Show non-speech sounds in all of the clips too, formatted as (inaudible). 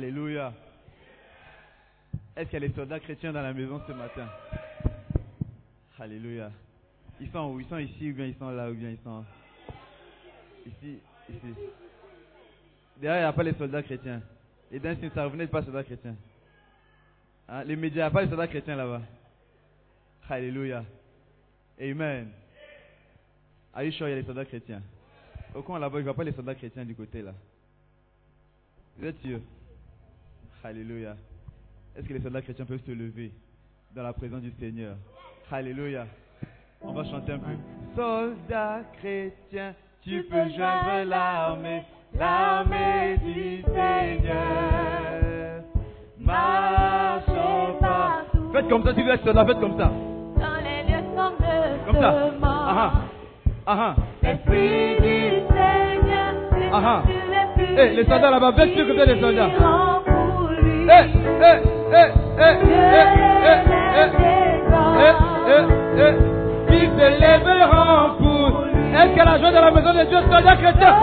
Alléluia. Est-ce qu'il y a des soldats chrétiens dans la maison ce matin? Alléluia. Ils sont où? Ils sont ici ou bien ils sont là ou bien ils sont ici, ici. Derrière, il n'y a pas les soldats chrétiens. Et ce ça revenait pas soldats chrétiens. Hein? Les médias, il n'y a pas les soldats chrétiens là-bas. Alléluia. Amen. Are you sure il y a les soldats chrétiens? Au coin là-bas, je ne vois pas les soldats chrétiens du côté là. Vous êtes sûr Alléluia. Est-ce que les soldats chrétiens peuvent se lever dans la présence du Seigneur? Alléluia. On va chanter un peu. Soldats chrétiens, tu peux joindre l'armée, l'armée du Seigneur. Marchons partout. Faites comme ça, si vous êtes soldat, faites comme ça. Dans les lieux sombres Comme ça. monde. Ah ah. Ah L'Esprit du Seigneur Ah ah. les plus Eh, les soldats là-bas, faites sûr que vous êtes des soldats? Qui se. Est-ce que la joie de la maison de Dieu sera chrétien?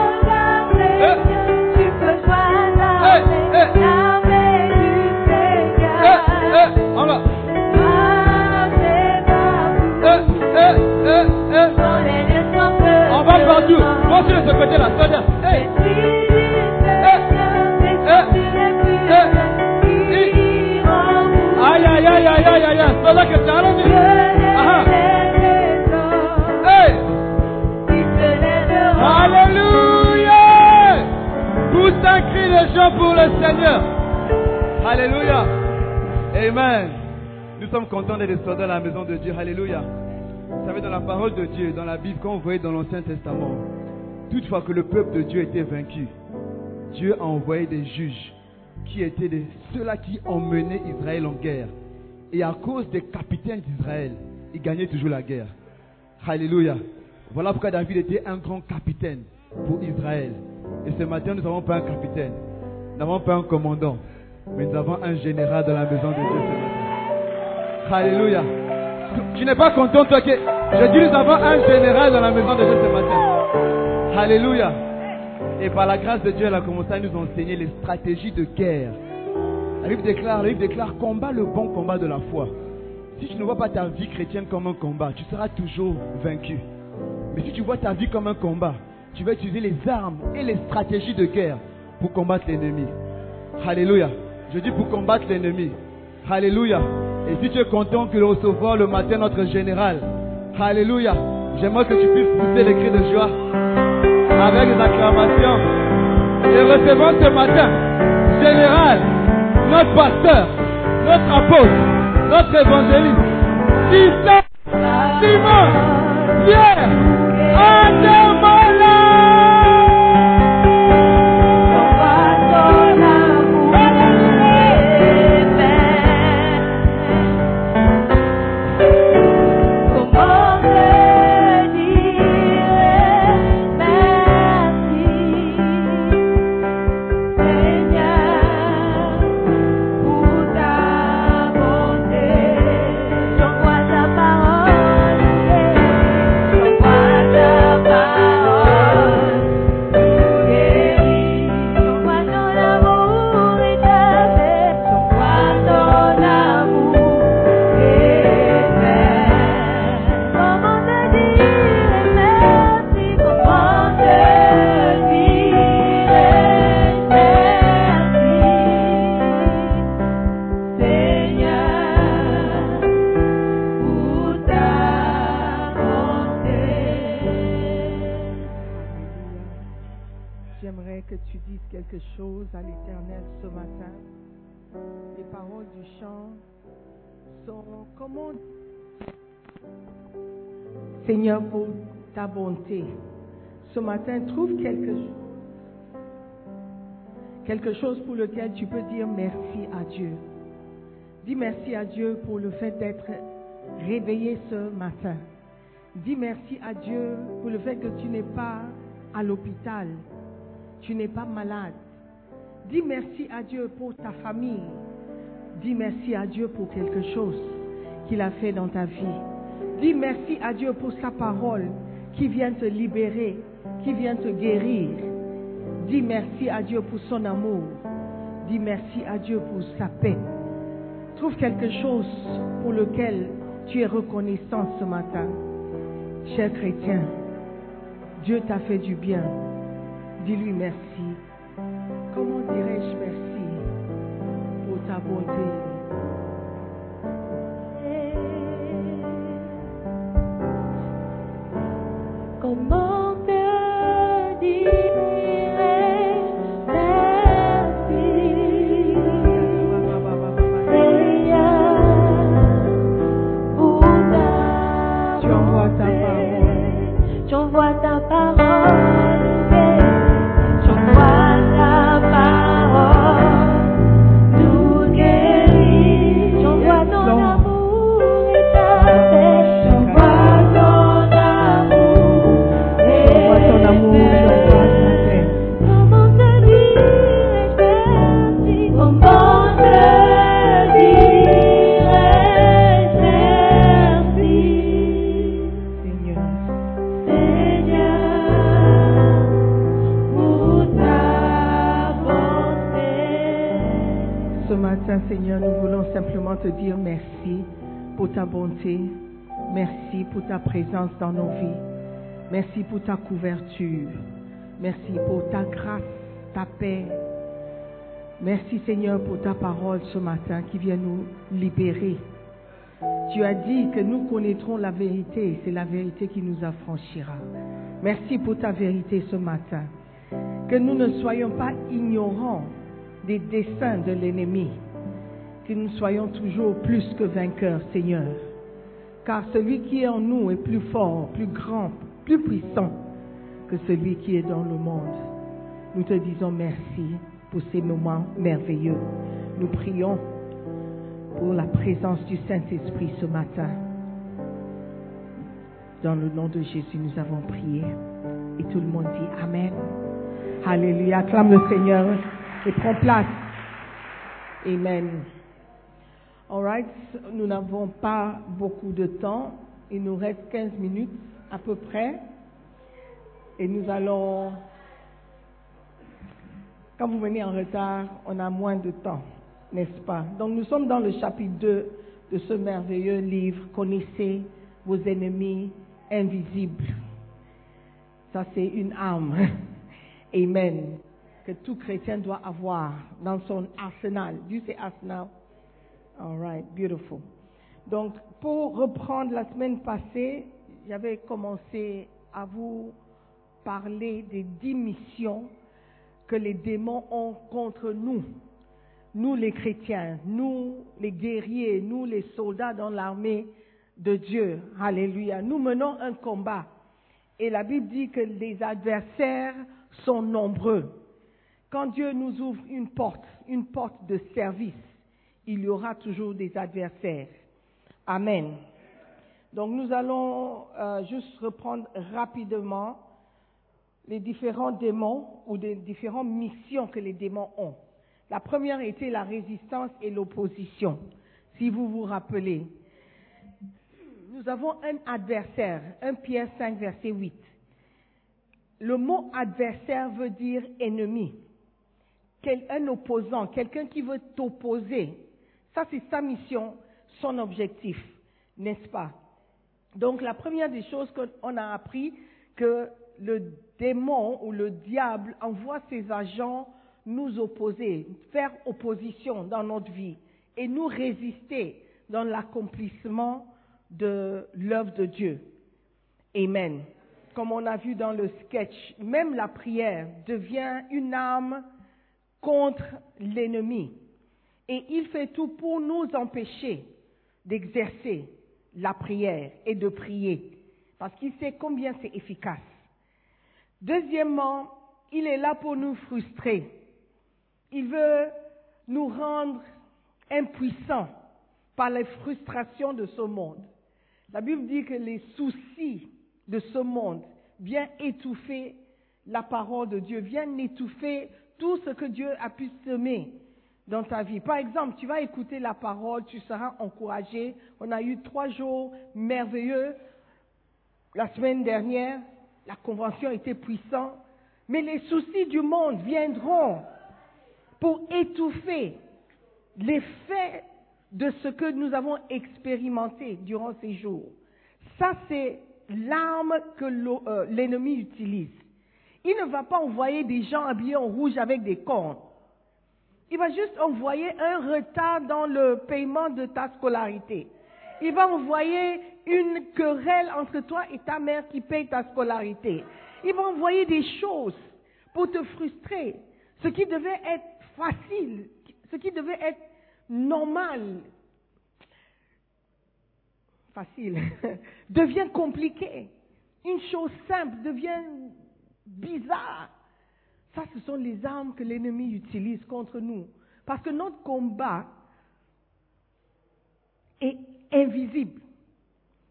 On va de ce côté-là. Ah ah. Pousse un pour le Seigneur. Alléluia. Amen. Nous sommes contents d'être soldats à la maison de Dieu. Alléluia. Vous savez, dans la parole de Dieu, dans la Bible, quand vous voyez dans l'Ancien Testament, toutefois que le peuple de Dieu était vaincu, Dieu a envoyé des juges qui étaient ceux-là qui emmenaient Israël en guerre. Et à cause des capitaines d'Israël, ils gagnaient toujours la guerre. Alléluia. Voilà pourquoi David était un grand capitaine pour Israël. Et ce matin, nous n'avons pas un capitaine. Nous n'avons pas un commandant. Mais nous avons un général dans la maison de Dieu ce matin. Alléluia. Tu, tu n'es pas content, toi que. Je dis, nous avons un général dans la maison de Dieu ce matin. Alléluia. Et par la grâce de Dieu, elle a commencé à nous enseigner les stratégies de guerre. La Bible déclare, la déclare, combat le bon combat de la foi. Si tu ne vois pas ta vie chrétienne comme un combat, tu seras toujours vaincu. Mais si tu vois ta vie comme un combat, tu vas utiliser les armes et les stratégies de guerre pour combattre l'ennemi. Alléluia. Je dis pour combattre l'ennemi. Alléluia. Et si tu es content que de recevoir le matin notre général, Alléluia. J'aimerais que tu puisses pousser les cris de joie avec des acclamations. Et recevons ce matin, général, notre pasteur, notre apôtre, notre évangéliste, Simon, Pierre, Ademola. Comment Seigneur pour ta bonté. Ce matin, trouve quelque chose pour lequel tu peux dire merci à Dieu. Dis merci à Dieu pour le fait d'être réveillé ce matin. Dis merci à Dieu pour le fait que tu n'es pas à l'hôpital. Tu n'es pas malade. Dis merci à Dieu pour ta famille. Dis merci à Dieu pour quelque chose qu'il a fait dans ta vie. Dis merci à Dieu pour sa parole qui vient te libérer, qui vient te guérir. Dis merci à Dieu pour son amour. Dis merci à Dieu pour sa paix. Trouve quelque chose pour lequel tu es reconnaissant ce matin. Cher chrétien, Dieu t'a fait du bien. Dis-lui merci. Comment dirais-je merci? Pour ta Merci pour ta présence dans nos vies. Merci pour ta couverture. Merci pour ta grâce, ta paix. Merci Seigneur pour ta parole ce matin qui vient nous libérer. Tu as dit que nous connaîtrons la vérité. C'est la vérité qui nous affranchira. Merci pour ta vérité ce matin. Que nous ne soyons pas ignorants des desseins de l'ennemi. Que nous soyons toujours plus que vainqueurs, Seigneur. Car celui qui est en nous est plus fort, plus grand, plus puissant que celui qui est dans le monde. Nous te disons merci pour ces moments merveilleux. Nous prions pour la présence du Saint-Esprit ce matin. Dans le nom de Jésus, nous avons prié. Et tout le monde dit Amen. Alléluia. Acclame le Seigneur et prends place. Amen. All right. Nous n'avons pas beaucoup de temps. Il nous reste 15 minutes à peu près. Et nous allons... Quand vous venez en retard, on a moins de temps, n'est-ce pas? Donc nous sommes dans le chapitre 2 de ce merveilleux livre, Connaissez vos ennemis invisibles. Ça, c'est une arme. Amen. Que tout chrétien doit avoir dans son arsenal. Dieu, c'est arsenal. All right, beautiful. Donc, pour reprendre la semaine passée, j'avais commencé à vous parler des dix missions que les démons ont contre nous. Nous les chrétiens, nous les guerriers, nous les soldats dans l'armée de Dieu. Alléluia. Nous menons un combat. Et la Bible dit que les adversaires sont nombreux. Quand Dieu nous ouvre une porte, une porte de service, il y aura toujours des adversaires. Amen. Donc nous allons euh, juste reprendre rapidement les différents démons ou les différentes missions que les démons ont. La première était la résistance et l'opposition. Si vous vous rappelez, nous avons un adversaire, 1 Pierre 5, verset 8. Le mot adversaire veut dire ennemi, un opposant, quelqu'un qui veut t'opposer. Ça, c'est sa mission, son objectif, n'est-ce pas? Donc, la première des choses qu'on a appris, que le démon ou le diable envoie ses agents nous opposer, faire opposition dans notre vie et nous résister dans l'accomplissement de l'œuvre de Dieu. Amen. Comme on a vu dans le sketch, même la prière devient une arme contre l'ennemi. Et il fait tout pour nous empêcher d'exercer la prière et de prier, parce qu'il sait combien c'est efficace. Deuxièmement, il est là pour nous frustrer. Il veut nous rendre impuissants par les frustrations de ce monde. La Bible dit que les soucis de ce monde viennent étouffer la parole de Dieu, viennent étouffer tout ce que Dieu a pu semer dans ta vie. Par exemple, tu vas écouter la parole, tu seras encouragé. On a eu trois jours merveilleux la semaine dernière. La convention était puissante. Mais les soucis du monde viendront pour étouffer l'effet de ce que nous avons expérimenté durant ces jours. Ça, c'est l'arme que euh, l'ennemi utilise. Il ne va pas envoyer des gens habillés en rouge avec des cornes. Il va juste envoyer un retard dans le paiement de ta scolarité. Il va envoyer une querelle entre toi et ta mère qui paye ta scolarité. Il va envoyer des choses pour te frustrer. Ce qui devait être facile, ce qui devait être normal, facile, (laughs) devient compliqué. Une chose simple devient bizarre. Ça, ce sont les armes que l'ennemi utilise contre nous. Parce que notre combat est invisible.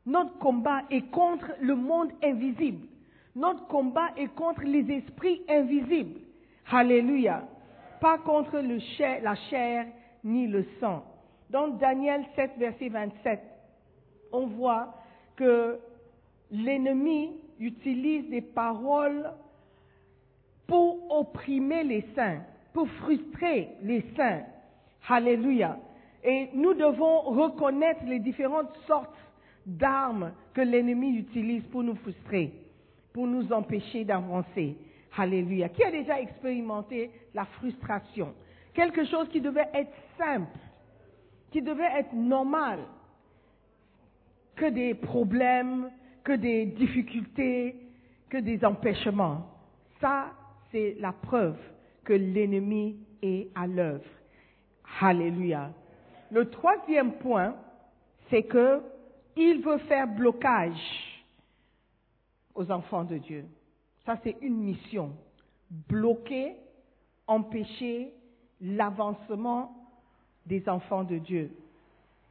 Notre combat est contre le monde invisible. Notre combat est contre les esprits invisibles. Alléluia. Pas contre la chair ni le sang. Dans Daniel 7, verset 27, on voit que l'ennemi utilise des paroles pour opprimer les saints, pour frustrer les saints. Alléluia. Et nous devons reconnaître les différentes sortes d'armes que l'ennemi utilise pour nous frustrer, pour nous empêcher d'avancer. Alléluia. Qui a déjà expérimenté la frustration? Quelque chose qui devait être simple, qui devait être normal, que des problèmes, que des difficultés, que des empêchements. Ça, c'est la preuve que l'ennemi est à l'œuvre. Alléluia. Le troisième point, c'est que il veut faire blocage aux enfants de Dieu. Ça, c'est une mission. Bloquer, empêcher l'avancement des enfants de Dieu.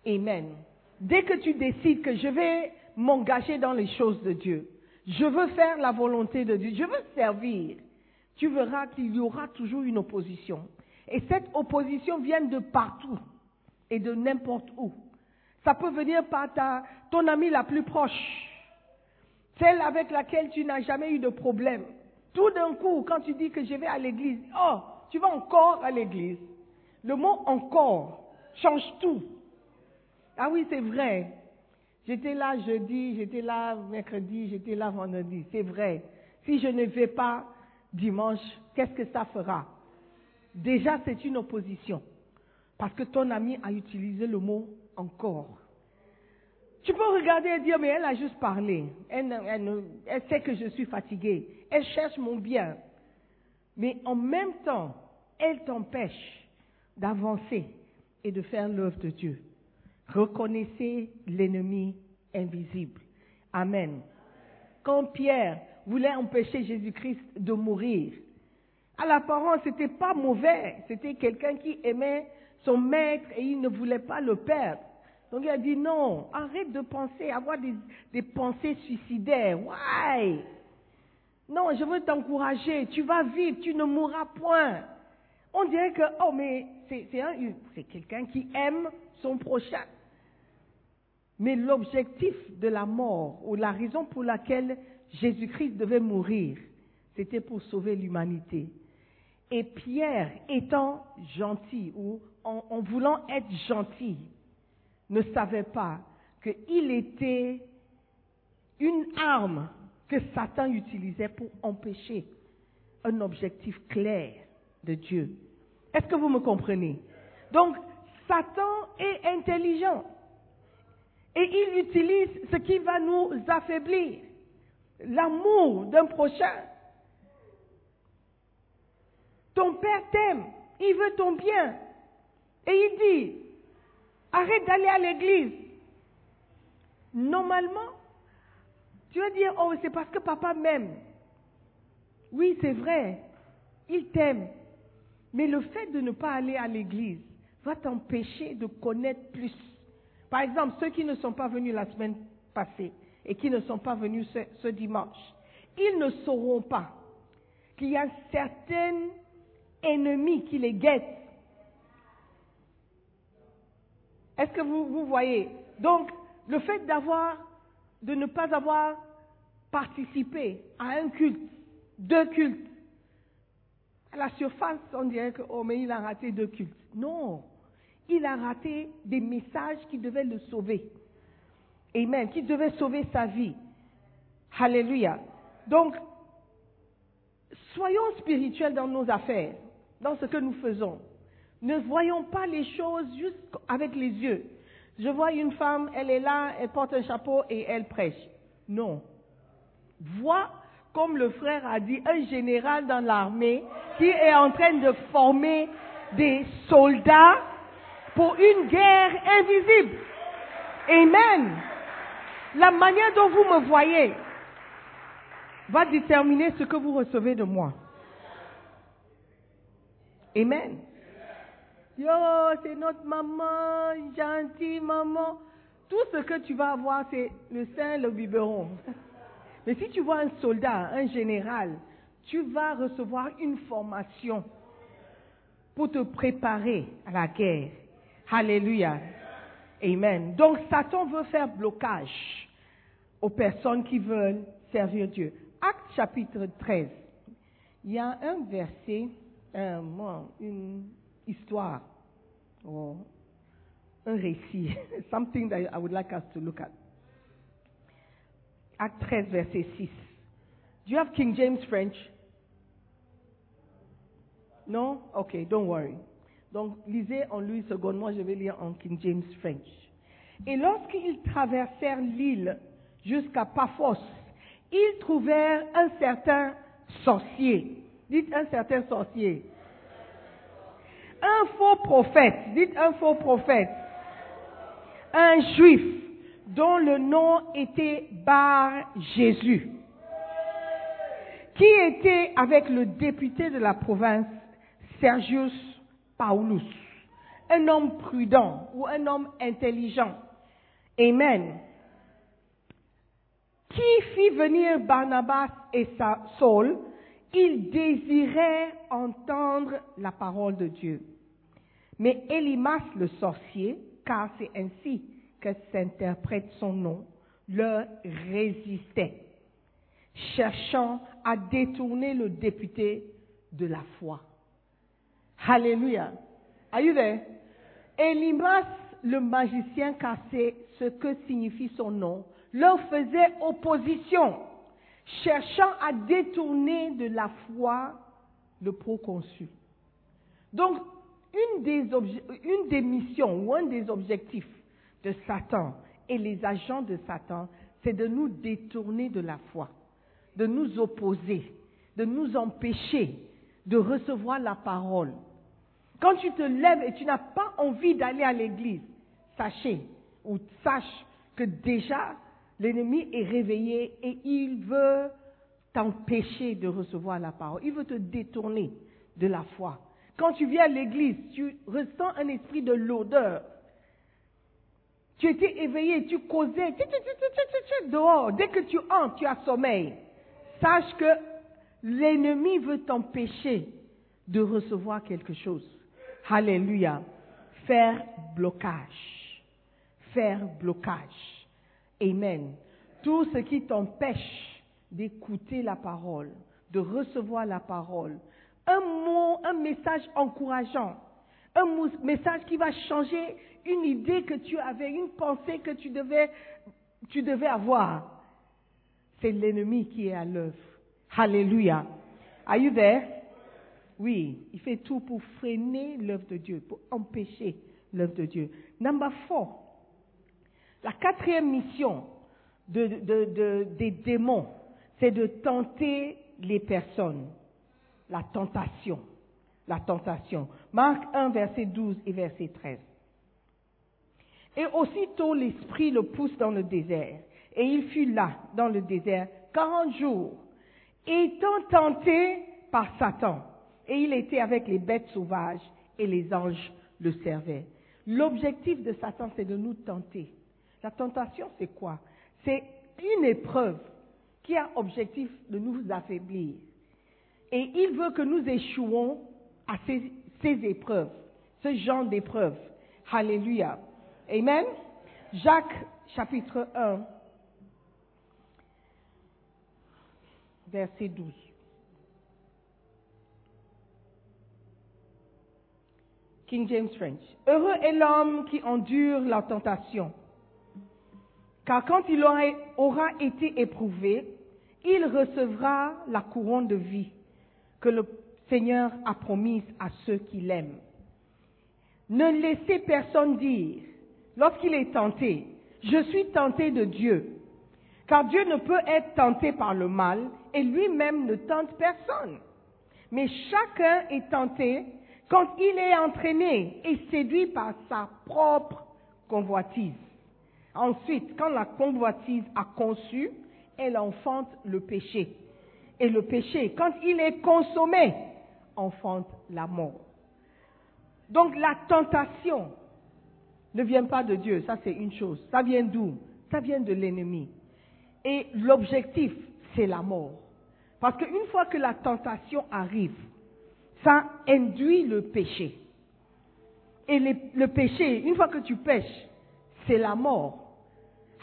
Amen. Dès que tu décides que je vais m'engager dans les choses de Dieu, je veux faire la volonté de Dieu, je veux servir, tu verras qu'il y aura toujours une opposition. Et cette opposition vient de partout et de n'importe où. Ça peut venir par ta, ton ami la plus proche, celle avec laquelle tu n'as jamais eu de problème. Tout d'un coup, quand tu dis que je vais à l'église, oh, tu vas encore à l'église. Le mot encore change tout. Ah oui, c'est vrai. J'étais là jeudi, j'étais là mercredi, j'étais là vendredi. C'est vrai. Si je ne vais pas dimanche, qu'est-ce que ça fera? Déjà, c'est une opposition. Parce que ton ami a utilisé le mot encore. Tu peux regarder et dire, mais elle a juste parlé. Elle, elle, sait que je suis fatiguée. Elle cherche mon bien. Mais en même temps, elle t'empêche d'avancer et de faire l'œuvre de Dieu. Reconnaissez l'ennemi invisible. Amen. Quand Pierre voulait empêcher Jésus-Christ de mourir. À l'apparence, c'était pas mauvais. C'était quelqu'un qui aimait son maître et il ne voulait pas le perdre. Donc il a dit non, arrête de penser, avoir des, des pensées suicidaires. Why? Non, je veux t'encourager. Tu vas vivre, tu ne mourras point. On dirait que, oh, mais c'est quelqu'un qui aime son prochain. Mais l'objectif de la mort, ou la raison pour laquelle Jésus-Christ devait mourir. C'était pour sauver l'humanité. Et Pierre, étant gentil ou en, voulant être gentil, ne savait pas qu'il était une arme que Satan utilisait pour empêcher un objectif clair de Dieu. Est-ce que vous me comprenez? Donc, Satan est intelligent et il utilise ce qui va nous affaiblir l'amour d'un prochain. Ton Père t'aime, il veut ton bien. Et il vie. Arrête d'aller à l'église. Normalement, tu vas dire, oh, c'est parce que papa m'aime. Oui, c'est vrai. Il t'aime. Mais le fait de ne pas aller à l'église va t'empêcher de connaître plus. Par exemple, ceux qui ne sont pas venus la semaine passée et qui ne sont pas venus ce, dimanche, ils ne sauront pas qu'il y a certains ennemis qui les guettent. Est-ce que vous, vous voyez? Donc, le fait d'avoir, de ne pas avoir participé à un culte, deux cultes, à la surface, on dirait que, oh, mais il a raté deux cultes. Non. Il a raté des messages qui devaient le sauver. Amen. Qui devaient sauver sa vie. Alléluia. Donc, soyons spirituels dans nos affaires, dans ce que nous faisons. Ne voyons pas les choses juste avec les yeux. Je vois une femme, elle est là, elle porte un chapeau et elle prêche. Non. Vois, comme le frère a dit, un général dans l'armée qui est en train de former des soldats pour une guerre invisible. Amen. La manière dont vous me voyez va déterminer ce que vous recevez de moi. Amen. Yo, c'est notre maman, gentille maman. Tout ce que tu vas avoir, c'est le sein, le biberon. Mais si tu vois un soldat, un général, tu vas recevoir une formation pour te préparer à la guerre. Alléluia. Amen. Donc Satan veut faire blocage aux personnes qui veulent servir Dieu. Acte chapitre 13. Il y a un verset, une histoire, ou un récit, (laughs) something that I would like us to look at. Acte 13, verset 6. Do you have King James French? Non? Ok, don't worry. Donc, lisez en Louis II, moi je vais lire en King James French. Et lorsqu'ils traversèrent l'île jusqu'à Paphos, ils trouvèrent un certain sorcier. Dites un certain sorcier. Un faux prophète. Dites un faux prophète. Un juif dont le nom était Bar Jésus, qui était avec le député de la province Sergius Paulus, un homme prudent ou un homme intelligent. Amen. Qui fit venir Barnabas et Saul, il désirait entendre la parole de Dieu. Mais Elimas le sorcier, car c'est ainsi que s'interprète son nom, leur résistait, cherchant à détourner le député de la foi. Alléluia. Are you there? Elimas, le magicien, c'est ce que signifie son nom, leur faisait opposition, cherchant à détourner de la foi le proconsul. Donc, une des, une des missions ou un des objectifs de Satan et les agents de Satan, c'est de nous détourner de la foi, de nous opposer, de nous empêcher de recevoir la parole. Quand tu te lèves et tu n'as pas envie d'aller à l'église, sachez ou sache que déjà l'ennemi est réveillé et il veut t'empêcher de recevoir la parole. Il veut te détourner de la foi. Quand tu viens à l'église, tu ressens un esprit de l'odeur. Tu étais éveillé, tu causais, tu, tu, tu, dehors. Dès que tu entres, tu as sommeil. Sache que l'ennemi veut t'empêcher de recevoir quelque chose. Alléluia. Faire blocage. Faire blocage. Amen. Tout ce qui t'empêche d'écouter la parole, de recevoir la parole, un mot, un message encourageant, un message qui va changer une idée que tu avais, une pensée que tu devais, tu devais avoir. C'est l'ennemi qui est à l'œuvre. Alléluia. Are you there? Oui, il fait tout pour freiner l'œuvre de Dieu, pour empêcher l'œuvre de Dieu. Number four. La quatrième mission de, de, de, des démons, c'est de tenter les personnes. La tentation. La tentation. Marc 1, verset 12 et verset 13. Et aussitôt l'Esprit le pousse dans le désert. Et il fut là, dans le désert, quarante jours, étant tenté par Satan. Et il était avec les bêtes sauvages et les anges le servaient. L'objectif de Satan, c'est de nous tenter. La tentation, c'est quoi? C'est une épreuve qui a objectif de nous affaiblir. Et il veut que nous échouons à ces, épreuves, ce genre d'épreuves. Alléluia. Amen. Jacques chapitre 1, verset 12. King James French. Heureux est l'homme qui endure la tentation, car quand il aura, été éprouvé, il recevra la couronne de vie que le Seigneur a promise à ceux qui l'aiment. Ne laissez personne dire, lorsqu'il est tenté, je suis tenté de Dieu, car Dieu ne peut être tenté par le mal et lui-même ne tente personne. Mais chacun est tenté quand il est entraîné et séduit par sa propre convoitise. Ensuite, quand la convoitise a conçu, elle enfante le péché. Et le péché, quand il est consommé, enfante la mort. Donc la tentation ne vient pas de Dieu, ça c'est une chose. Ça vient d'où? Ça vient de l'ennemi. Et l'objectif, c'est la mort. Parce qu'une fois que la tentation arrive, ça induit le péché. Et le, péché, une fois que tu pêches, c'est la mort.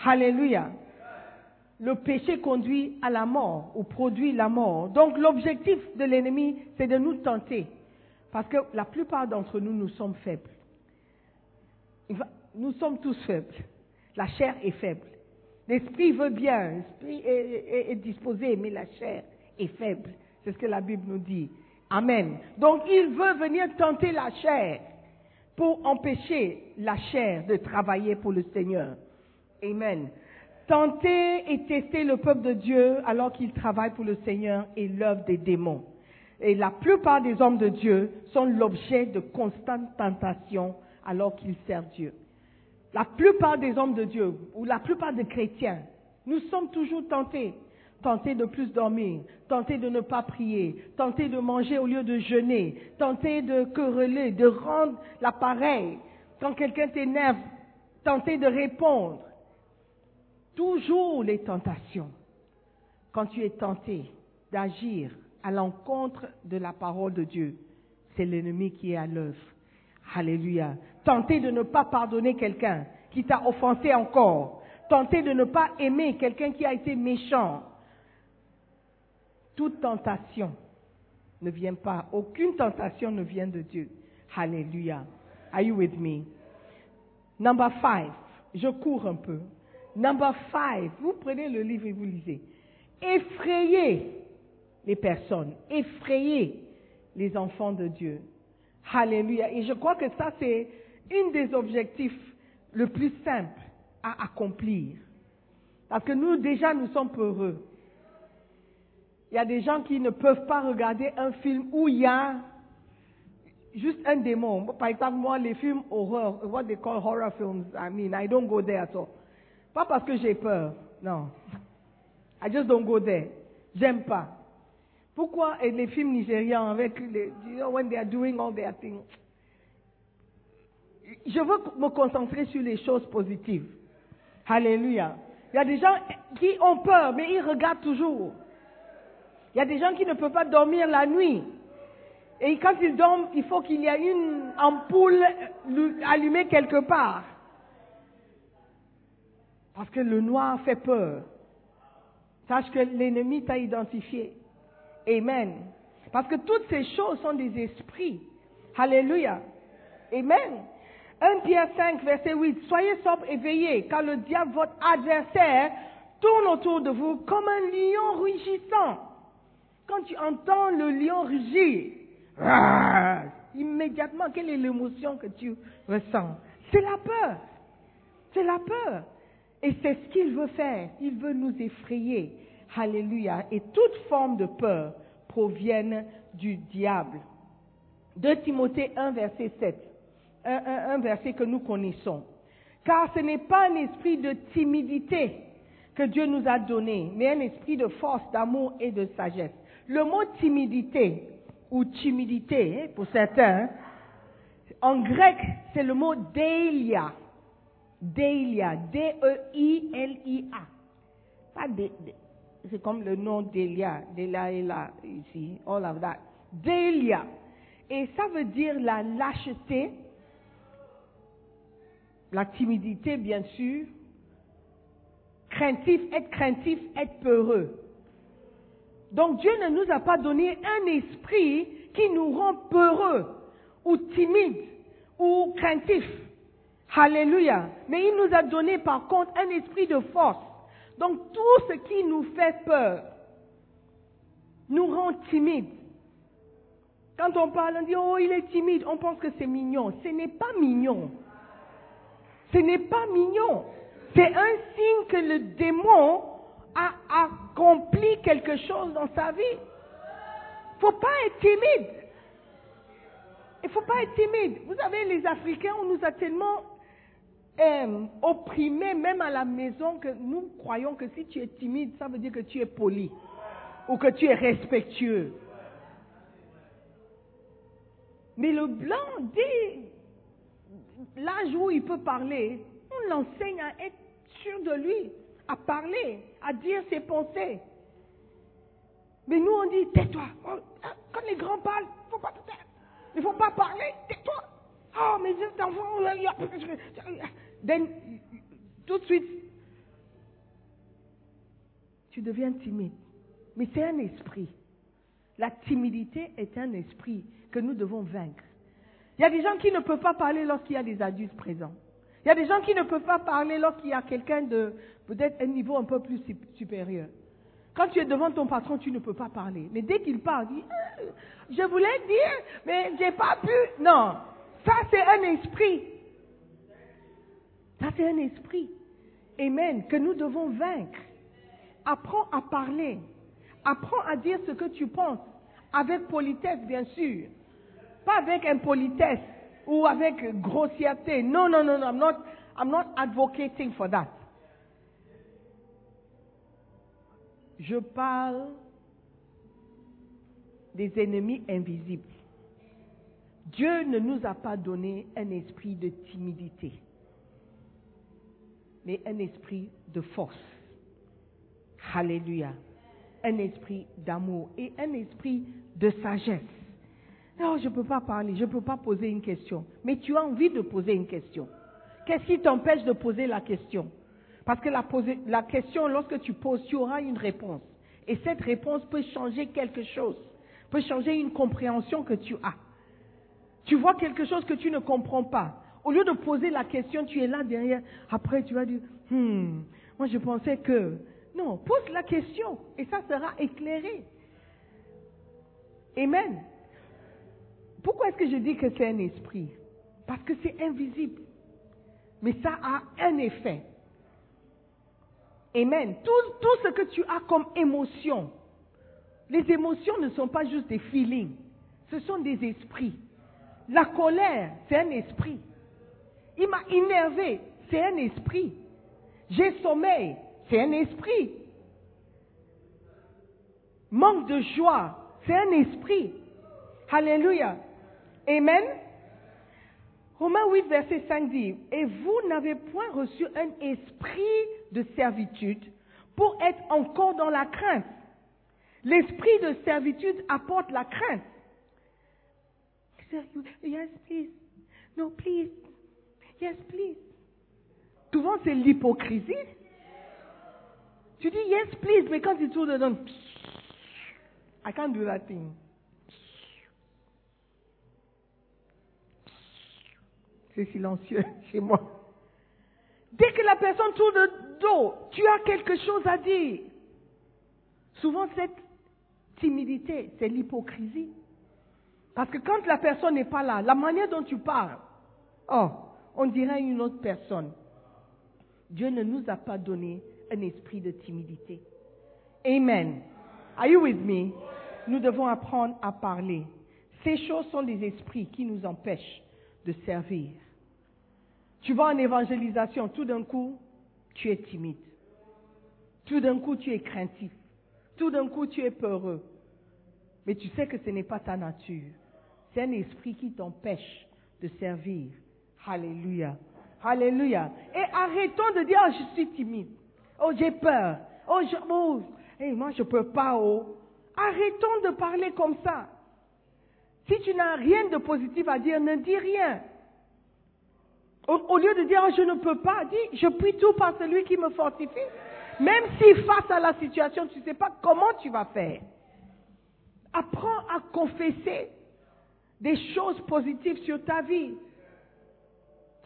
Alléluia. Le péché conduit à la mort ou produit la mort. Donc l'objectif de l'ennemi, c'est de nous tenter. Parce que la plupart d'entre nous, nous sommes faibles. Nous sommes tous faibles. La chair est faible. L'esprit veut bien, l'esprit est disposé, mais la chair est faible. C'est ce que la Bible nous dit. Amen. Donc il veut venir tenter la chair pour empêcher la chair de travailler pour le Seigneur. Amen. Tenter et tester le peuple de Dieu alors qu'il travaille pour le Seigneur est l'œuvre des démons. Et la plupart des hommes de Dieu sont l'objet de constantes tentations alors qu'ils servent Dieu. La plupart des hommes de Dieu, ou la plupart des chrétiens, nous sommes toujours tentés. Tentés de plus dormir, tentés de ne pas prier, tentés de manger au lieu de jeûner, tentés de quereller, de rendre l'appareil. Quand quelqu'un t'énerve, tentés de répondre. Toujours les tentations. Quand tu es tenté d'agir à l'encontre de la parole de Dieu, c'est l'ennemi qui est à l'œuvre. Alléluia. Tenter de ne pas pardonner quelqu'un qui t'a offensé encore. Tenter de ne pas aimer quelqu'un qui a été méchant. Toute tentation ne vient pas, aucune tentation ne vient de Dieu. Alléluia. Are you with me? Number five. Je cours un peu. Number five. Vous prenez le livre et vous lisez. Effrayer les personnes. Effrayer les enfants de Dieu. Alléluia. Et je crois que ça, c'est un des objectifs le plus simple à accomplir. Parce que nous, déjà, nous sommes peureux. Il y a des gens qui ne peuvent pas regarder un film où il y a juste un démon. Par exemple, moi, les films horreur, what they call horror films, I mean, I don't go there at all. Pas parce que j'ai peur, non. I just don't go there. J'aime pas. Pourquoi les films nigérians avec les, you know, when they are doing all their things, je veux me concentrer sur les choses positives. Alléluia. Il y a des gens qui ont peur, mais ils regardent toujours. Il y a des gens qui ne peuvent pas dormir la nuit. Et quand ils dorment, il faut qu'il y ait une ampoule allumée quelque part. Parce que le noir fait peur. Sache que l'ennemi t'a identifié. Amen. Parce que toutes ces choses sont des esprits. Alléluia. Amen. 1 Pierre 5, verset 8. Soyez sobre et veillez, car le diable, votre adversaire, tourne autour de vous comme un lion rugissant. Quand tu entends le lion rugir, immédiatement, quelle est l'émotion que tu ressens? C'est la peur. C'est la peur. Et c'est ce qu'il veut faire. Il veut nous effrayer. Alléluia. Et toute forme de peur proviennent du diable. 2 Timothée 1, verset 7. Un, un, un verset que nous connaissons. Car ce n'est pas un esprit de timidité que Dieu nous a donné, mais un esprit de force, d'amour et de sagesse. Le mot timidité ou timidité, hein, pour certains, hein, en grec, c'est le mot deilia. Deilia, D-E-I-L-I-A. Pas dé- c'est comme le nom d'Elia, d'Elia est là, ici, all of that. Deilia. Et ça veut dire la lâcheté, la timidité, bien sûr, craintif, être craintif, être peureux. Donc Dieu ne nous a pas donné un esprit qui nous rend peureux ou timide ou craintif. Alléluia. Mais il nous a donné par contre un esprit de force. Donc tout ce qui nous fait peur nous rend timides. Quand on parle, on dit, oh, il est timide, on pense que c'est mignon. Ce n'est pas mignon. Ce n'est pas mignon. C'est un signe que le démon a accompli quelque chose dans sa vie. Il ne faut pas être timide. Il ne faut pas être timide. Vous savez, les Africains, on nous a tellement euh, opprimés, même à la maison, que nous croyons que si tu es timide, ça veut dire que tu es poli ou que tu es respectueux. Mais le blanc, dès l'âge où il peut parler, on l'enseigne à être sûr de lui, à parler, à dire ses pensées. Mais nous, on dit, tais-toi. Oh, Quand les grands parlent, il ne faut pas te taire. Il ne faut pas parler, tais-toi. Oh, mais cet enfant, il y a... Then, tout de suite, tu deviens timide. Mais c'est un esprit. La timidité est un esprit que nous devons vaincre. Il y a des gens qui ne peuvent pas parler lorsqu'il y a des adultes présents. Il y a des gens qui ne peuvent pas parler lorsqu'il y a quelqu'un de peut-être un niveau un peu plus sup- supérieur. Quand tu es devant ton patron, tu ne peux pas parler. Mais dès qu'il parle, il dit, Euh, je voulais dire, mais j'ai pas pu. Non, ça c'est un esprit. Ça c'est un esprit. Amen. Que nous devons vaincre. Apprends à parler. Apprends à dire ce que tu penses. Avec politesse, bien sûr. Pas avec impolitesse ou avec grossièreté. Non, non, non, non. I'm not, I'm not advocating for that. Je parle des ennemis invisibles. Dieu ne nous a pas donné un esprit de timidité, mais un esprit de force. Alléluia. Un esprit d'amour et un esprit de sagesse. Non, je ne peux pas parler, je ne peux pas poser une question. Mais tu as envie de poser une question. Qu'est-ce qui t'empêche de poser la question? Parce que la, question, lorsque tu poses, tu auras une réponse. Et cette réponse peut changer quelque chose, peut changer une compréhension que tu as. Tu vois quelque chose que tu ne comprends pas. Au lieu de poser la question, tu es là derrière. Après, tu vas dire, hmm, moi je pensais que... Non, pose la question et ça sera éclairé. Amen. Pourquoi est-ce que je dis que c'est un esprit? Parce que c'est invisible. Mais ça a un effet. Amen. Tout, tout ce que tu as comme émotion, les émotions ne sont pas juste des feelings, ce sont des esprits. La colère, c'est un esprit. Il m'a énervé, c'est un esprit. J'ai sommeil, c'est un esprit. Manque de joie, c'est un esprit. Alléluia. Amen. Romains 8, verset 5 dit, Et vous n'avez point reçu un esprit de servitude pour être encore dans la crainte. L'esprit de servitude apporte la crainte. Yes, please. No, please. Yes, please. Souvent, c'est l'hypocrisie. Tu dis yes, please, mais quand tu tournes dedans, I can't do that thing. C'est silencieux (laughs) chez moi. Dès que la personne tourne le dos, tu as quelque chose à dire. Souvent, cette timidité, c'est l'hypocrisie. Parce que quand la personne n'est pas là, la manière dont tu parles, oh, on dirait une autre personne. Dieu ne nous a pas donné un esprit de timidité. Amen. Are you with me? Nous devons apprendre à parler. Ces choses sont des esprits qui nous empêchent de servir. Tu vas en évangélisation, tout d'un coup, tu es timide. Tout d'un coup, tu es craintif. Tout d'un coup, tu es peureux. Mais tu sais que ce n'est pas ta nature. C'est un esprit qui t'empêche de servir. Alléluia. Alléluia. Et arrêtons de dire, oh, je suis timide. Oh, j'ai peur. Oh, je, oh, hey, moi, je peux pas, oh. Arrêtons de parler comme ça. Si tu n'as rien de positif à dire, ne dis rien. Au, lieu de dire, je ne peux pas, dis, je prie tout par celui qui me fortifie. Même si face à la situation, tu ne sais pas comment tu vas faire. Apprends à confesser des choses positives sur ta vie.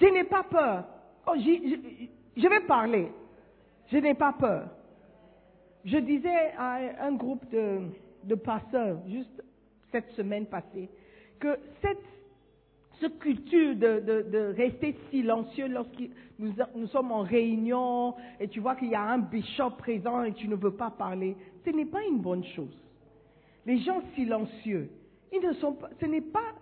Je n'ai pas peur. Oh, je vais parler. Je n'ai pas peur. Je disais à un groupe de, de pasteurs, juste cette semaine passée, que cette, cette culture de, rester silencieux lorsque nous, sommes en réunion et tu vois qu'il y a un bishop présent et tu ne veux pas parler, ce n'est pas une bonne chose. Les gens silencieux, ils ne sont pas, ce n'est pas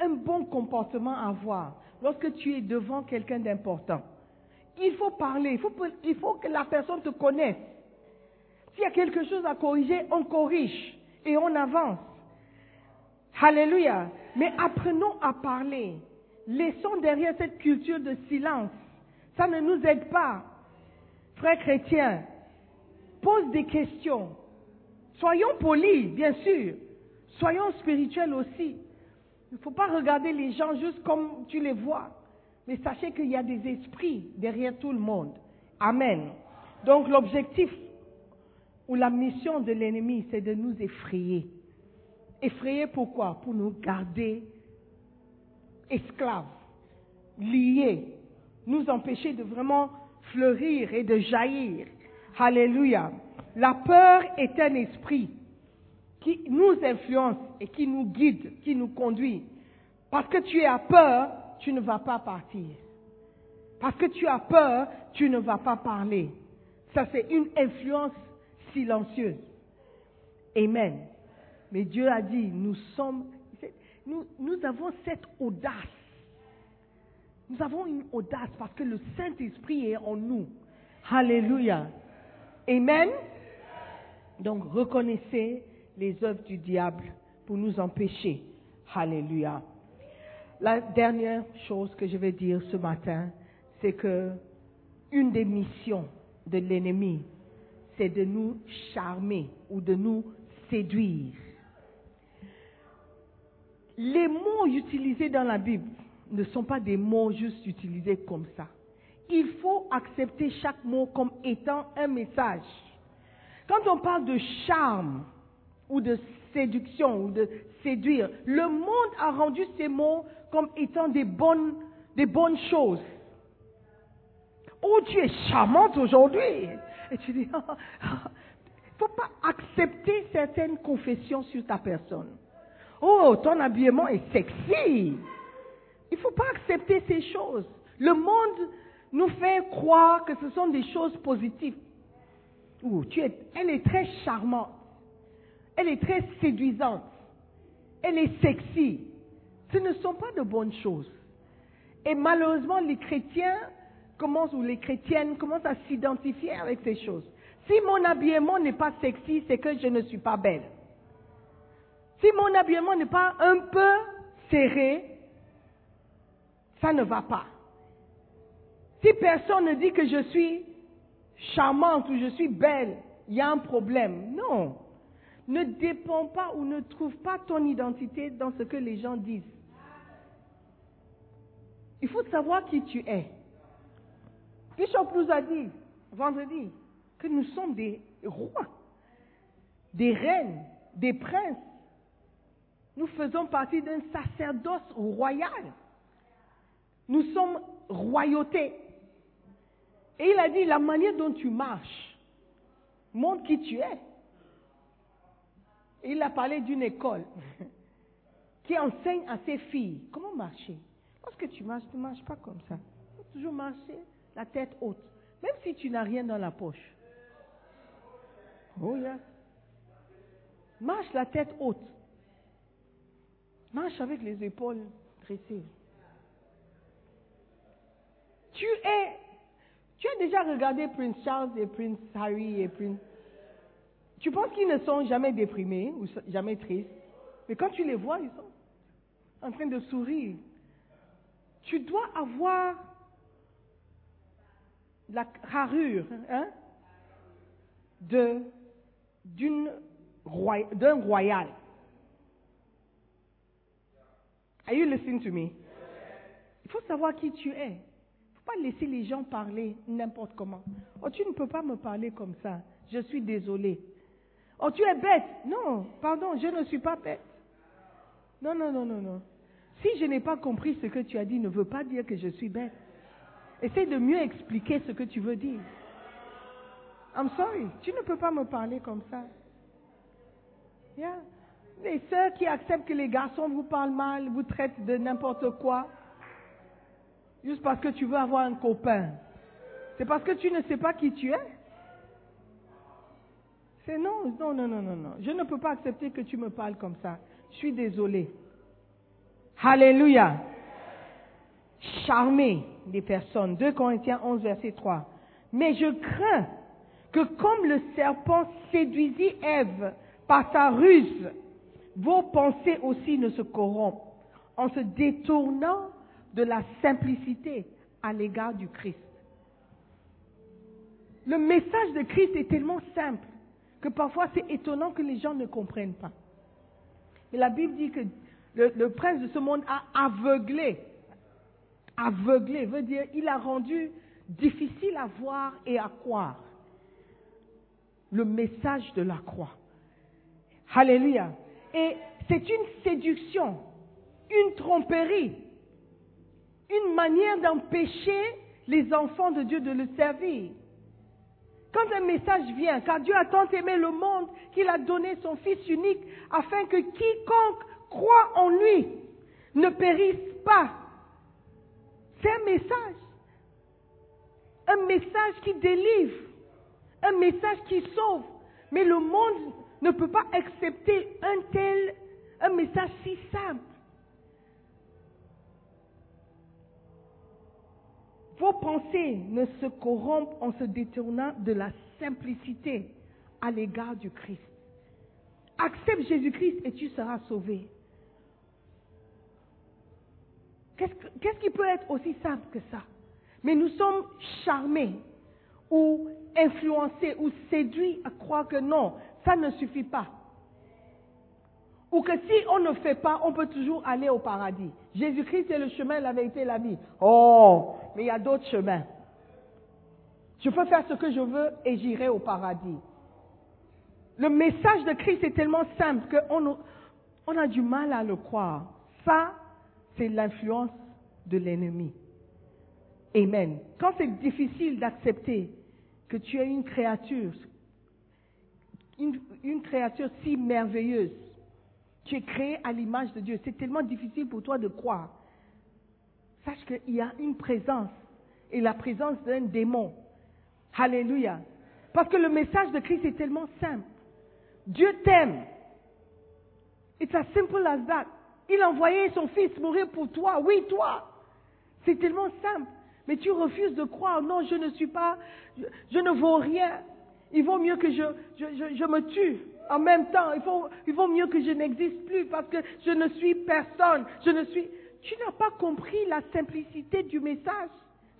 un bon comportement à avoir lorsque tu es devant quelqu'un d'important. Il faut parler, il faut que la personne te connaisse. S'il y a quelque chose à corriger, on corrige et on avance. Alléluia. Mais apprenons à parler. Laissons derrière cette culture de silence. Ça ne nous aide pas. Frères chrétiens, pose des questions. Soyons polis, bien sûr. Soyons spirituels aussi. Il ne faut pas regarder les gens juste comme tu les vois. Mais sachez qu'il y a des esprits derrière tout le monde. Amen. Donc l'objectif ou la mission de l'ennemi, c'est de nous effrayer. Effrayer pourquoi? Pour nous garder esclaves, liés, nous empêcher de vraiment fleurir et de jaillir. Alléluia. La peur est un esprit qui nous influence et qui nous guide, qui nous conduit. Parce que tu as peur, tu ne vas pas partir. Parce que tu as peur, tu ne vas pas parler. Ça, c'est une influence silencieuse. Amen. Mais Dieu a dit, nous sommes, nous, nous avons cette audace. Nous avons une audace parce que le Saint-Esprit est en nous. Alléluia. Amen. Donc reconnaissez les œuvres du diable pour nous empêcher. Alléluia. La dernière chose que je vais dire ce matin, c'est que une des missions de l'ennemi, c'est de nous charmer ou de nous séduire. Les mots utilisés dans la Bible ne sont pas des mots juste utilisés comme ça. Il faut accepter chaque mot comme étant un message. Quand on parle de charme ou de séduction ou de séduire, le monde a rendu ces mots comme étant des bonnes, des bonnes choses. Oh, tu es charmante aujourd'hui. Et tu dis, il (laughs) ne faut pas accepter certaines confessions sur ta personne. Oh, ton habillement est sexy. Il ne faut pas accepter ces choses. Le monde nous fait croire que ce sont des choses positives. Oh, tu es, elle est très charmante. Elle est très séduisante. Elle est sexy. Ce ne sont pas de bonnes choses. Et malheureusement, les chrétiens commencent, ou les chrétiennes commencent à s'identifier avec ces choses. Si mon habillement n'est pas sexy, c'est que je ne suis pas belle. Si mon habillement n'est pas un peu serré, ça ne va pas. Si personne ne dit que je suis charmante ou je suis belle, il y a un problème. Non. Ne dépend pas ou ne trouve pas ton identité dans ce que les gens disent. Il faut savoir qui tu es. Bishop nous a dit vendredi que nous sommes des rois, des reines, des princes. Nous faisons partie d'un sacerdoce royal. Nous sommes royauté. Et il a dit, la manière dont tu marches montre qui tu es. Et il a parlé d'une école (laughs) qui enseigne à ses filles comment marcher. Lorsque tu marches, tu ne marches pas comme ça. Il faut toujours marcher la tête haute, même si tu n'as rien dans la poche. Oh yeah. Marche la tête haute. Marche avec les épaules dressées. tu es... Tu as déjà regardé Prince Charles et Prince Harry et Prince... Tu penses qu'ils ne sont jamais déprimés ou jamais tristes. Mais quand tu les vois, ils sont en train de sourire. Tu dois avoir la carrure hein, d'un royal. Are you listening to me? Il faut savoir qui tu es. Il ne faut pas laisser les gens parler n'importe comment. Oh, tu ne peux pas me parler comme ça. Je suis désolé. Oh, tu es bête. Non, pardon, je ne suis pas bête. Non, non, non, non, non. Si je n'ai pas compris ce que tu as dit, ne veut pas dire que je suis bête. Essaye de mieux expliquer ce que tu veux dire. I'm sorry, tu ne peux pas me parler comme ça. Yeah. Les sœurs qui acceptent que les garçons vous parlent mal, vous traitent de n'importe quoi, juste parce que tu veux avoir un copain. C'est parce que tu ne sais pas qui tu es. C'est non, non, non, non, non, non. Je ne peux pas accepter que tu me parles comme ça. Je suis désolé. Alléluia. Charmer les personnes. 2 Corinthiens 11, verset 3. Mais je crains que comme le serpent séduisit Ève par sa ruse, vos pensées aussi ne se corrompent en se détournant de la simplicité à l'égard du Christ. Le message de Christ est tellement simple que parfois c'est étonnant que les gens ne comprennent pas. Mais la Bible dit que le, prince de ce monde a aveuglé. Aveuglé veut dire il a rendu difficile à voir et à croire le message de la croix. Alléluia. Et c'est une séduction, une tromperie, une manière d'empêcher les enfants de Dieu de le servir. Quand un message vient, car Dieu a tant aimé le monde qu'il a donné son Fils unique afin que quiconque croit en lui ne périsse pas. C'est un message. Un message qui délivre. Un message qui sauve. Mais le monde ne peut pas accepter un tel, un message si simple. Vos pensées ne se corrompent en se détournant de la simplicité à l'égard du Christ. Accepte Jésus-Christ et tu seras sauvé. Qu'est-ce, que- qu'est-ce qui peut être aussi simple que ça? Mais nous sommes charmés ou influencés ou séduits à croire que non, ça ne suffit pas. Ou que si on ne fait pas, on peut toujours aller au paradis. Jésus-Christ est le chemin, la vérité la vie. Oh, mais il y a d'autres chemins. Je peux faire ce que je veux et j'irai au paradis. Le message de Christ est tellement simple qu'on on a du mal à le croire. Ça, c'est l'influence de l'ennemi. Amen. Quand c'est difficile d'accepter que tu es une créature, une, créature si merveilleuse, tu es créé à l'image de Dieu, c'est tellement difficile pour toi de croire. Sache qu'il y a une présence et la présence d'un démon. Alléluia. Parce que le message de Christ est tellement simple. Dieu t'aime. It's as simple as that. Il a envoyé son fils mourir pour toi. Oui, toi. C'est tellement simple. Mais tu refuses de croire. Non, je ne suis pas, je, je ne vaux rien. Il vaut mieux que je, je, me tue. En même temps, il, faut, il vaut mieux que je n'existe plus parce que je ne suis personne. Je ne suis. Tu n'as pas compris la simplicité du message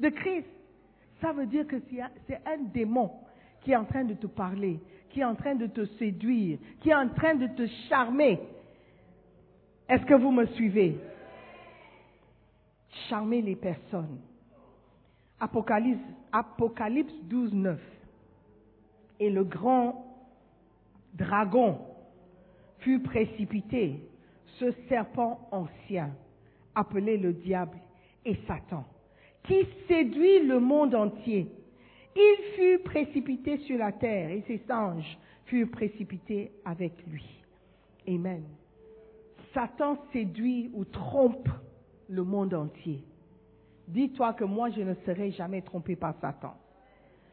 de Christ. Ça veut dire que c'est un- c'est un démon qui est en train de te parler, qui est en train de te séduire, qui est en train de te charmer. Est-ce que vous me suivez? Charmer les personnes. Apocalypse, Apocalypse 12, 9. Et le grand dragon fut précipité, ce serpent ancien, appelé le diable et Satan, qui séduit le monde entier. Il fut précipité sur la terre et ses anges furent précipités avec lui. Amen. Satan séduit ou trompe le monde entier. Dis-toi que moi, je ne serai jamais trompé par Satan.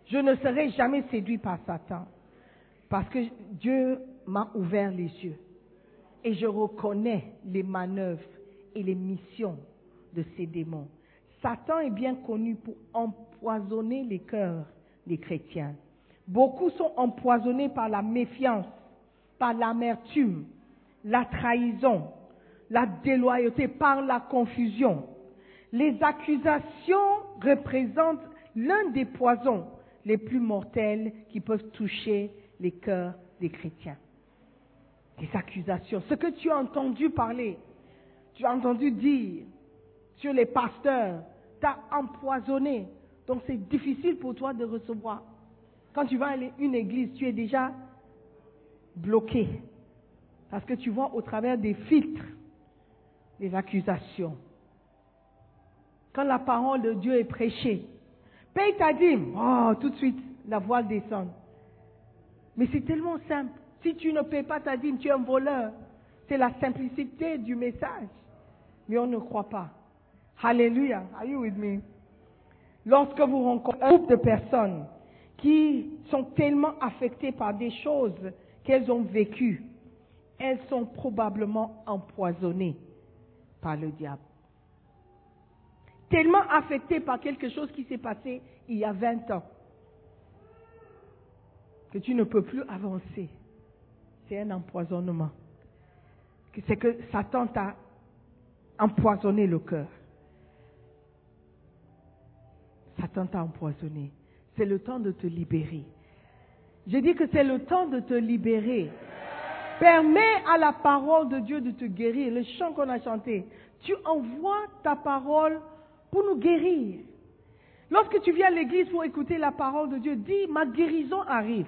Je ne serai jamais séduit par Satan. Parce que Dieu m'a ouvert les yeux. Et je reconnais les manœuvres et les missions de ces démons. Satan est bien connu pour empoisonner les cœurs des chrétiens. Beaucoup sont empoisonnés par la méfiance, par l'amertume, la trahison, la déloyauté, par la confusion. Les accusations représentent l'un des poisons les plus mortels qui peuvent toucher les cœurs des chrétiens. Des accusations. Ce que tu as entendu parler, tu as entendu dire sur les pasteurs, t'as empoisonné. Donc c'est difficile pour toi de recevoir. Quand tu vas à une église, tu es déjà bloqué. Parce que tu vois au travers des filtres des accusations. Quand la parole de Dieu est prêchée, paye ta dîme. Oh, tout de suite, la voile descend. Mais c'est tellement simple. Si tu ne payes pas ta dîme, tu es un voleur. C'est la simplicité du message. Mais on ne croit pas. Alléluia. Are you with me? Lorsque vous rencontrez un groupe de personnes qui sont tellement affectées par des choses qu'elles ont vécues, elles sont probablement empoisonnées par le diable. Tellement affectées par quelque chose qui s'est passé il y a 20 ans que tu ne peux plus avancer. C'est un empoisonnement. C'est que Satan t'a empoisonné le cœur. Satan t'a empoisonné. C'est le temps de te libérer. Je dis que c'est le temps de te libérer. Permets à la parole de Dieu de te guérir. Le chant qu'on a chanté, tu envoies ta parole pour nous guérir. Lorsque tu viens à l'église pour écouter la parole de Dieu, dis, ma guérison arrive.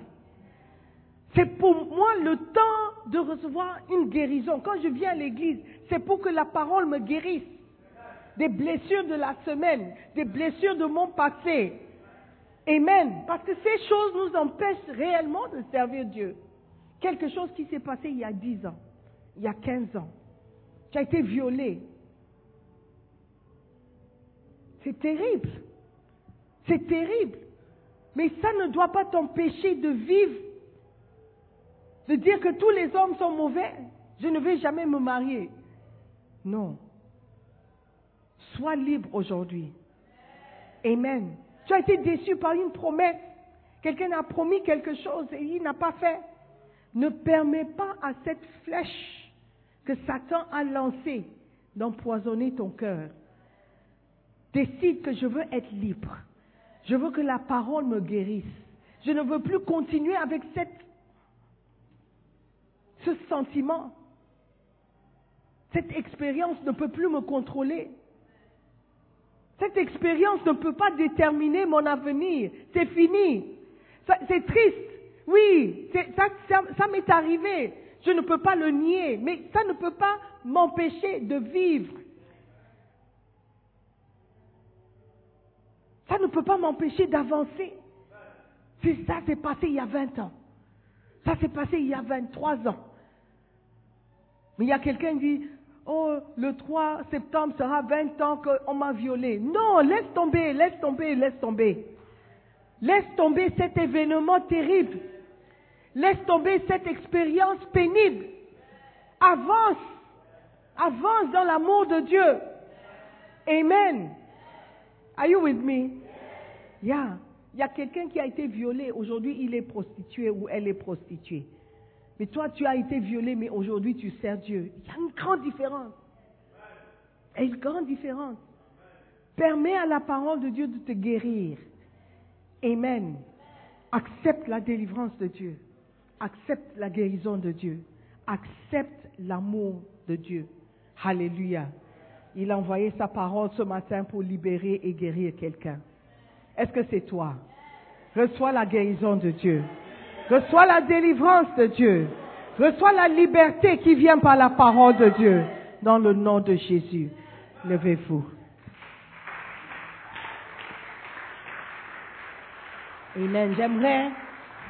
C'est pour moi le temps de recevoir une guérison. Quand je viens à l'église, c'est pour que la parole me guérisse. Des blessures de la semaine, des blessures de mon passé. Amen. Parce que ces choses nous empêchent réellement de servir Dieu. Quelque chose qui s'est passé il y a 10 ans, il y a 15 ans. Tu as été violé. C'est terrible. C'est terrible. Mais ça ne doit pas t'empêcher de vivre de dire que tous les hommes sont mauvais. Je ne vais jamais me marier. Non. Sois libre aujourd'hui. Amen. Tu as été déçu par une promesse. Quelqu'un a promis quelque chose et il n'a pas fait. Ne permets pas à cette flèche que Satan a lancée d'empoisonner ton cœur. Décide que je veux être libre. Je veux que la parole me guérisse. Je ne veux plus continuer avec cette ce sentiment, cette expérience ne peut plus me contrôler. Cette expérience ne peut pas déterminer mon avenir. C'est fini. C'est triste. Oui, ça, ça m'est arrivé. Je ne peux pas le nier. Mais ça ne peut pas m'empêcher de vivre. Ça ne peut pas m'empêcher d'avancer. Si ça s'est passé il y a 20 ans. Ça s'est passé il y a 23 ans. Mais il y a quelqu'un qui dit, oh, le 3 septembre sera 20 ans qu'on m'a violé. Non, laisse tomber, laisse tomber, laisse tomber. Laisse tomber cet événement terrible. Laisse tomber cette expérience pénible. Avance. Avance dans l'amour de Dieu. Amen. Are you with me? Yeah. Il y a quelqu'un qui a été violé. Aujourd'hui, il est prostitué ou elle est prostituée. Mais toi, tu as été violé, mais aujourd'hui, tu sers Dieu. Il y a une grande différence. A une grande différence. Permets à la parole de Dieu de te guérir. Amen. Accepte la délivrance de Dieu. Accepte la guérison de Dieu. Accepte l'amour de Dieu. Alléluia. Il a envoyé sa parole ce matin pour libérer et guérir quelqu'un. Est-ce que c'est toi? Reçois la guérison de Dieu. Reçois la délivrance de Dieu. Reçois la liberté qui vient par la parole de Dieu. Dans le nom de Jésus. Levez-vous. Amen. J'aimerais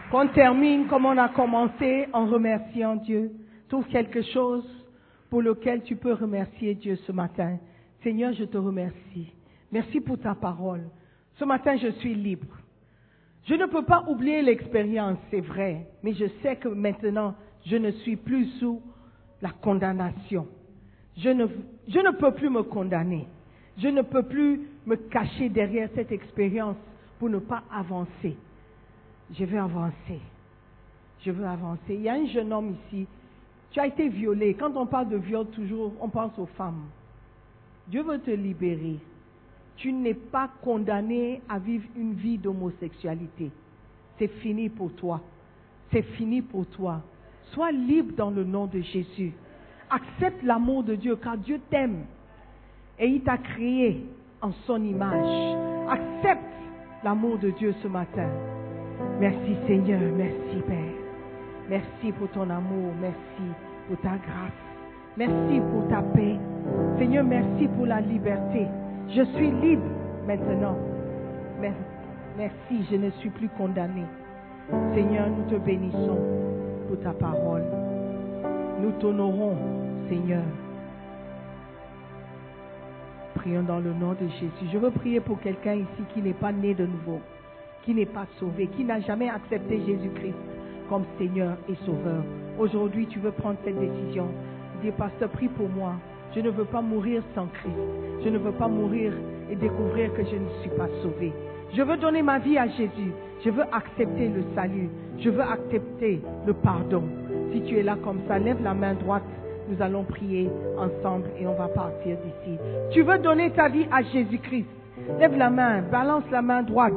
qu'on termine comme on a commencé en remerciant Dieu. Trouve quelque chose pour lequel tu peux remercier Dieu ce matin. Seigneur, je te remercie. Merci pour ta parole. Ce matin, je suis libre. Je ne peux pas oublier l'expérience, c'est vrai, mais je sais que maintenant, je ne suis plus sous la condamnation. Je ne, je ne peux plus me condamner. Je ne peux plus me cacher derrière cette expérience pour ne pas avancer. Je veux avancer. Je veux avancer. Il y a un jeune homme ici. Tu as été violé. Quand on parle de viol, toujours, on pense aux femmes. Dieu veut te libérer. Tu n'es pas condamné à vivre une vie d'homosexualité. C'est fini pour toi. C'est fini pour toi. Sois libre dans le nom de Jésus. Accepte l'amour de Dieu car Dieu t'aime et il t'a créé en son image. Accepte l'amour de Dieu ce matin. Merci Seigneur, merci Père. Merci pour ton amour, merci pour ta grâce. Merci pour ta paix. Seigneur, merci pour la liberté. Je suis libre maintenant. Merci, je ne suis plus condamné. Seigneur, nous te bénissons pour ta parole. Nous t'honorons, Seigneur. Prions dans le nom de Jésus. Je veux prier pour quelqu'un ici qui n'est pas né de nouveau, qui n'est pas sauvé, qui n'a jamais accepté Jésus-Christ comme Seigneur et Sauveur. Aujourd'hui, tu veux prendre cette décision. Dis, pasteur, prie pour moi. Je ne veux pas mourir sans Christ. Je ne veux pas mourir et découvrir que je ne suis pas sauvé. Je veux donner ma vie à Jésus. Je veux accepter le salut. Je veux accepter le pardon. Si tu es là comme ça, lève la main droite. Nous allons prier ensemble et on va partir d'ici. Tu veux donner ta vie à Jésus-Christ? Lève la main, balance la main droite.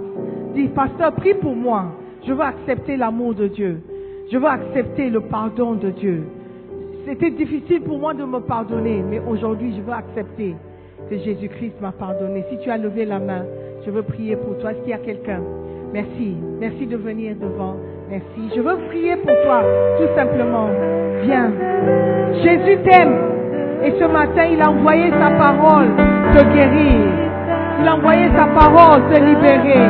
Dis, pasteur, prie pour moi. Je veux accepter l'amour de Dieu. Je veux accepter le pardon de Dieu. C'était difficile pour moi de me pardonner, mais aujourd'hui, je veux accepter que Jésus-Christ m'a pardonné. Si tu as levé la main, je veux prier pour toi. Est-ce qu'il y a quelqu'un? Merci. Merci de venir devant. Merci. Je veux prier pour toi, tout simplement. Viens. Jésus t'aime. Et ce matin, il a envoyé sa parole te guérir. Il a envoyé sa parole te libérer.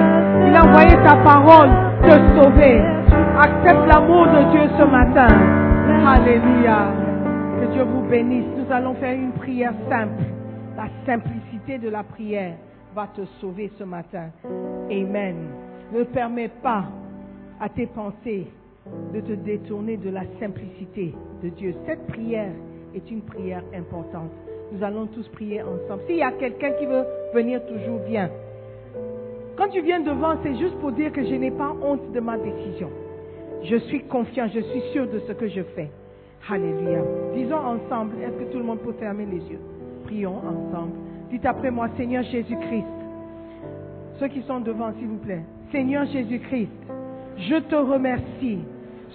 Il a envoyé sa parole te sauver. Accepte l'amour de Dieu ce matin. Alléluia. Que Dieu vous bénisse. Nous allons faire une prière simple. La simplicité de la prière va te sauver ce matin. Amen. Ne permets pas à tes pensées de te détourner de la simplicité de Dieu. Cette prière est une prière importante. Nous allons tous prier ensemble. S'il y a quelqu'un qui veut venir toujours, viens. Quand tu viens devant, c'est juste pour dire que je n'ai pas honte de ma décision. Je suis confiant, je suis sûr de ce que je fais. Alléluia. Disons ensemble, est-ce que tout le monde peut fermer les yeux? Prions ensemble. Dites après moi, Seigneur Jésus-Christ. Ceux qui sont devant, s'il vous plaît. Seigneur Jésus-Christ, je te remercie.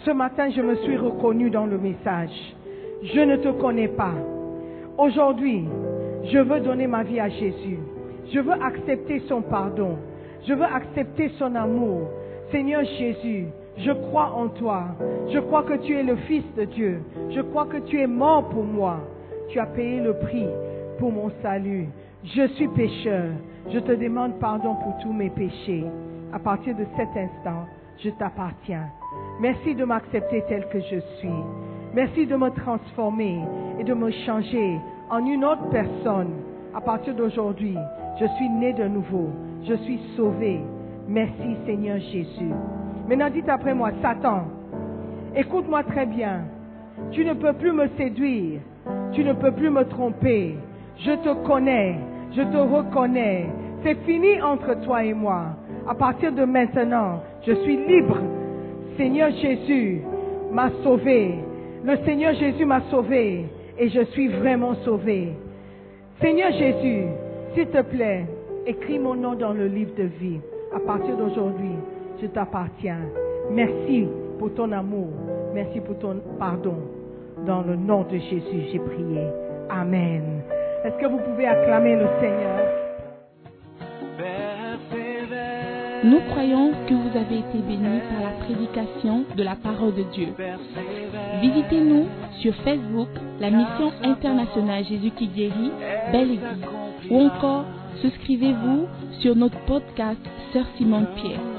Ce matin, je me suis reconnu dans le message. Je ne te connais pas. Aujourd'hui, je veux donner ma vie à Jésus. Je veux accepter son pardon. Je veux accepter son amour. Seigneur Jésus, je crois en toi. Je crois que tu es le Fils de Dieu. Je crois que tu es mort pour moi. Tu as payé le prix pour mon salut. Je suis pécheur. Je te demande pardon pour tous mes péchés. À partir de cet instant, je t'appartiens. Merci de m'accepter tel que je suis. Merci de me transformer et de me changer en une autre personne. À partir d'aujourd'hui, je suis né de nouveau. Je suis sauvé. Merci Seigneur Jésus. Maintenant dites après moi, Satan, écoute-moi très bien. Tu ne peux plus me séduire. Tu ne peux plus me tromper. Je te connais. Je te reconnais. C'est fini entre toi et moi. À partir de maintenant, je suis libre. Seigneur Jésus m'a sauvé. Le Seigneur Jésus m'a sauvé. Et je suis vraiment sauvé. Seigneur Jésus, s'il te plaît, écris mon nom dans le livre de vie. À partir d'aujourd'hui, je t'appartiens. Merci pour ton amour. Merci pour ton pardon. Dans le nom de Jésus, j'ai prié. Amen. Est-ce que vous pouvez acclamer le Seigneur? Nous croyons que vous avez été bénis par la prédication de la parole de Dieu. Visitez-nous sur Facebook, la mission internationale Jésus qui guérit, Belle Église. Ou encore, souscrivez-vous sur notre podcast Sœur Simone Pierre.